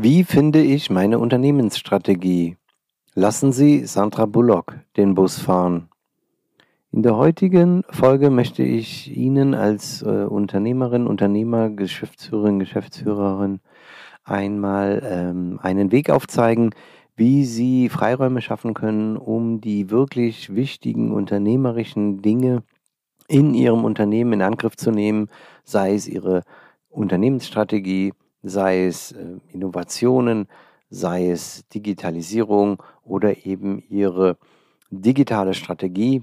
Wie finde ich meine Unternehmensstrategie? Lassen Sie Sandra Bullock den Bus fahren. In der heutigen Folge möchte ich Ihnen als äh, Unternehmerin, Unternehmer, Geschäftsführerin, Geschäftsführerin einmal ähm, einen Weg aufzeigen, wie Sie Freiräume schaffen können, um die wirklich wichtigen unternehmerischen Dinge in Ihrem Unternehmen in Angriff zu nehmen, sei es Ihre Unternehmensstrategie, sei es äh, Innovationen, sei es Digitalisierung oder eben ihre digitale Strategie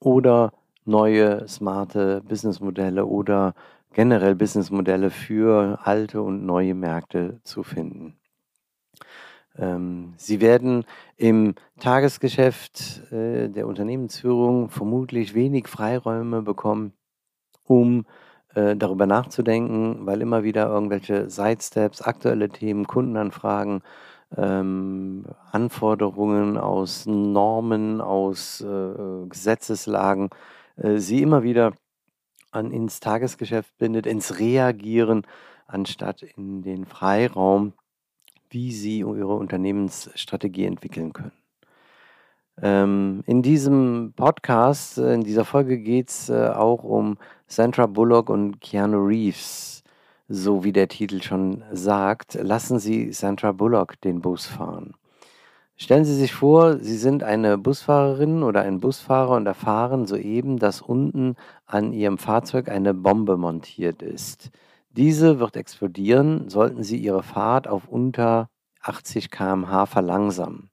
oder neue smarte Businessmodelle oder generell Businessmodelle für alte und neue Märkte zu finden. Ähm, Sie werden im Tagesgeschäft äh, der Unternehmensführung vermutlich wenig Freiräume bekommen, um äh, darüber nachzudenken, weil immer wieder irgendwelche Sidesteps, aktuelle Themen, Kundenanfragen, ähm, Anforderungen aus Normen, aus äh, Gesetzeslagen, äh, sie immer wieder an ins Tagesgeschäft bindet, ins Reagieren, anstatt in den Freiraum, wie sie ihre Unternehmensstrategie entwickeln können. Ähm, in diesem Podcast, äh, in dieser Folge geht es äh, auch um Sandra Bullock und Keanu Reeves. So wie der Titel schon sagt, lassen Sie Sandra Bullock den Bus fahren. Stellen Sie sich vor, Sie sind eine Busfahrerin oder ein Busfahrer und erfahren soeben, dass unten an Ihrem Fahrzeug eine Bombe montiert ist. Diese wird explodieren, sollten Sie Ihre Fahrt auf unter 80 km/h verlangsamen.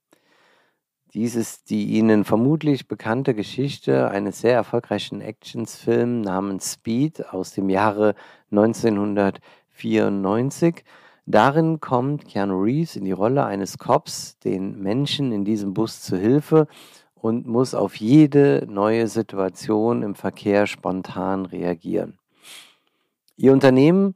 Dies ist die Ihnen vermutlich bekannte Geschichte eines sehr erfolgreichen Actionsfilms namens Speed aus dem Jahre 1994. Darin kommt Keanu Reeves in die Rolle eines Cops den Menschen in diesem Bus zu Hilfe und muss auf jede neue Situation im Verkehr spontan reagieren. Ihr Unternehmen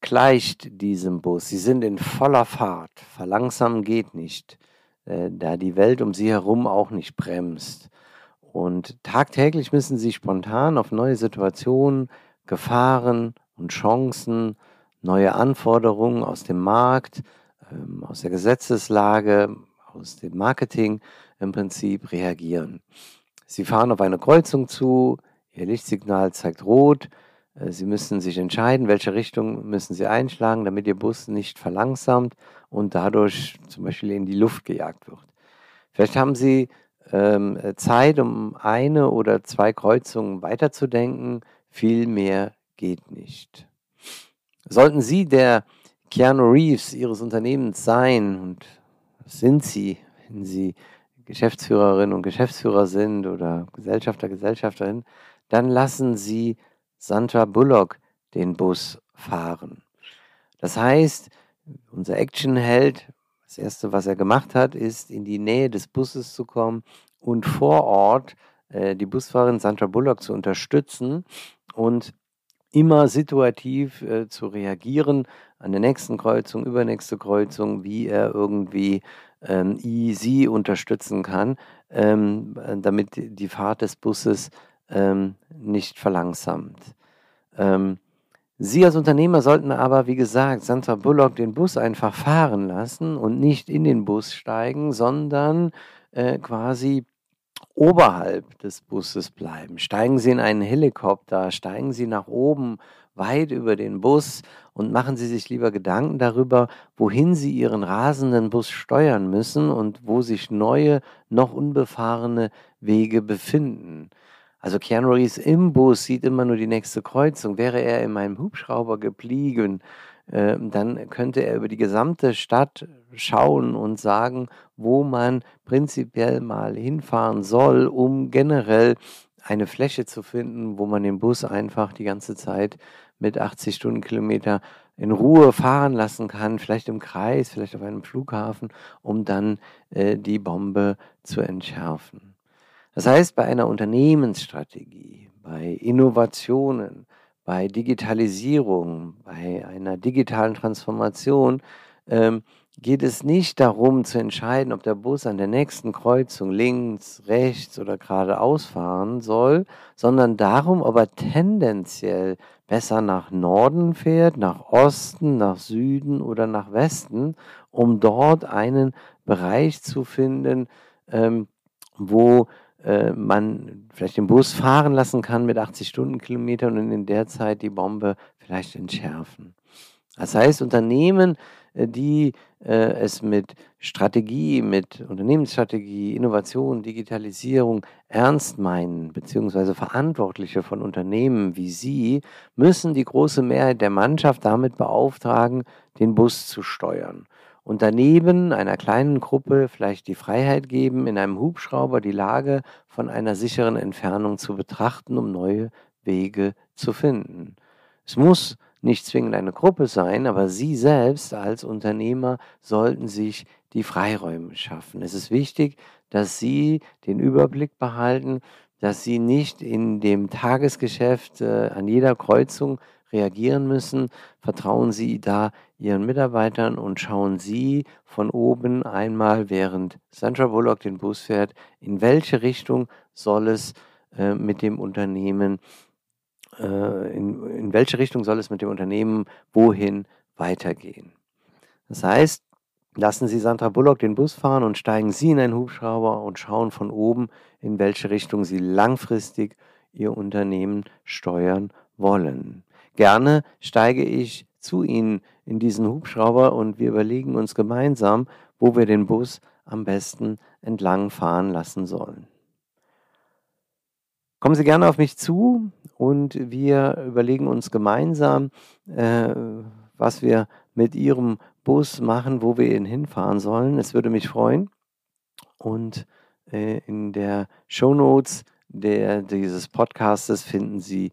gleicht diesem Bus. Sie sind in voller Fahrt. Verlangsamen geht nicht äh, da die Welt um sie herum auch nicht bremst. Und tagtäglich müssen sie spontan auf neue Situationen, Gefahren und Chancen, neue Anforderungen aus dem Markt, ähm, aus der Gesetzeslage, aus dem Marketing im Prinzip reagieren. Sie fahren auf eine Kreuzung zu, ihr Lichtsignal zeigt rot, Sie müssen sich entscheiden, welche Richtung müssen Sie einschlagen, damit Ihr Bus nicht verlangsamt und dadurch zum Beispiel in die Luft gejagt wird. Vielleicht haben Sie ähm, Zeit, um eine oder zwei Kreuzungen weiterzudenken. Viel mehr geht nicht. Sollten Sie der Keanu Reeves Ihres Unternehmens sein, und sind Sie, wenn Sie Geschäftsführerin und Geschäftsführer sind oder Gesellschafter, Gesellschafterin, dann lassen Sie Sandra Bullock den Bus fahren. Das heißt, unser Actionheld, das erste, was er gemacht hat, ist in die Nähe des Busses zu kommen und vor Ort äh, die Busfahrerin Sandra Bullock zu unterstützen und immer situativ äh, zu reagieren an der nächsten Kreuzung, übernächste Kreuzung, wie er irgendwie ähm, sie unterstützen kann, ähm, damit die Fahrt des Busses ähm, nicht verlangsamt. Ähm, Sie als Unternehmer sollten aber, wie gesagt, Sandra Bullock den Bus einfach fahren lassen und nicht in den Bus steigen, sondern äh, quasi oberhalb des Busses bleiben. Steigen Sie in einen Helikopter, steigen Sie nach oben, weit über den Bus und machen Sie sich lieber Gedanken darüber, wohin Sie Ihren rasenden Bus steuern müssen und wo sich neue, noch unbefahrene Wege befinden. Also Keanu Reeves im Bus sieht immer nur die nächste Kreuzung. Wäre er in meinem Hubschrauber geblieben, äh, dann könnte er über die gesamte Stadt schauen und sagen, wo man prinzipiell mal hinfahren soll, um generell eine Fläche zu finden, wo man den Bus einfach die ganze Zeit mit 80 Stundenkilometer in Ruhe fahren lassen kann, vielleicht im Kreis, vielleicht auf einem Flughafen, um dann äh, die Bombe zu entschärfen. Das heißt, bei einer Unternehmensstrategie, bei Innovationen, bei Digitalisierung, bei einer digitalen Transformation ähm, geht es nicht darum zu entscheiden, ob der Bus an der nächsten Kreuzung links, rechts oder geradeaus fahren soll, sondern darum, ob er tendenziell besser nach Norden fährt, nach Osten, nach Süden oder nach Westen, um dort einen Bereich zu finden, ähm, wo äh, man vielleicht den Bus fahren lassen kann mit 80 Stundenkilometern und in der Zeit die Bombe vielleicht entschärfen. Das heißt, Unternehmen, äh, die äh, es mit Strategie, mit Unternehmensstrategie, Innovation, Digitalisierung ernst meinen, beziehungsweise Verantwortliche von Unternehmen wie Sie, müssen die große Mehrheit der Mannschaft damit beauftragen, den Bus zu steuern und daneben einer kleinen Gruppe vielleicht die Freiheit geben, in einem Hubschrauber die Lage von einer sicheren Entfernung zu betrachten, um neue Wege zu finden. Es muss nicht zwingend eine Gruppe sein, aber Sie selbst als Unternehmer sollten sich die Freiräume schaffen. Es ist wichtig, dass Sie den Überblick behalten, dass Sie nicht in dem Tagesgeschäft äh, an jeder Kreuzung reagieren müssen. Vertrauen Sie da Ihren Mitarbeitern und schauen Sie von oben einmal, während Sandra Bullock den Bus fährt, in welche Richtung soll es äh, mit dem Unternehmen äh, in, in welche Richtung soll es mit dem Unternehmen wohin weitergehen. Das heißt, lassen Sie Sandra Bullock den Bus fahren und steigen Sie in einen Hubschrauber und schauen von oben, in welche Richtung Sie langfristig Ihr Unternehmen steuern wollen. Gerne steige ich zu Ihnen in diesen Hubschrauber und wir überlegen uns gemeinsam, wo wir den Bus am besten entlang fahren lassen sollen. Kommen Sie gerne auf mich zu und wir überlegen uns gemeinsam, äh, was wir mit Ihrem Bus machen, wo wir ihn hinfahren sollen. Es würde mich freuen. Und äh, in der Show Notes dieses Podcastes finden Sie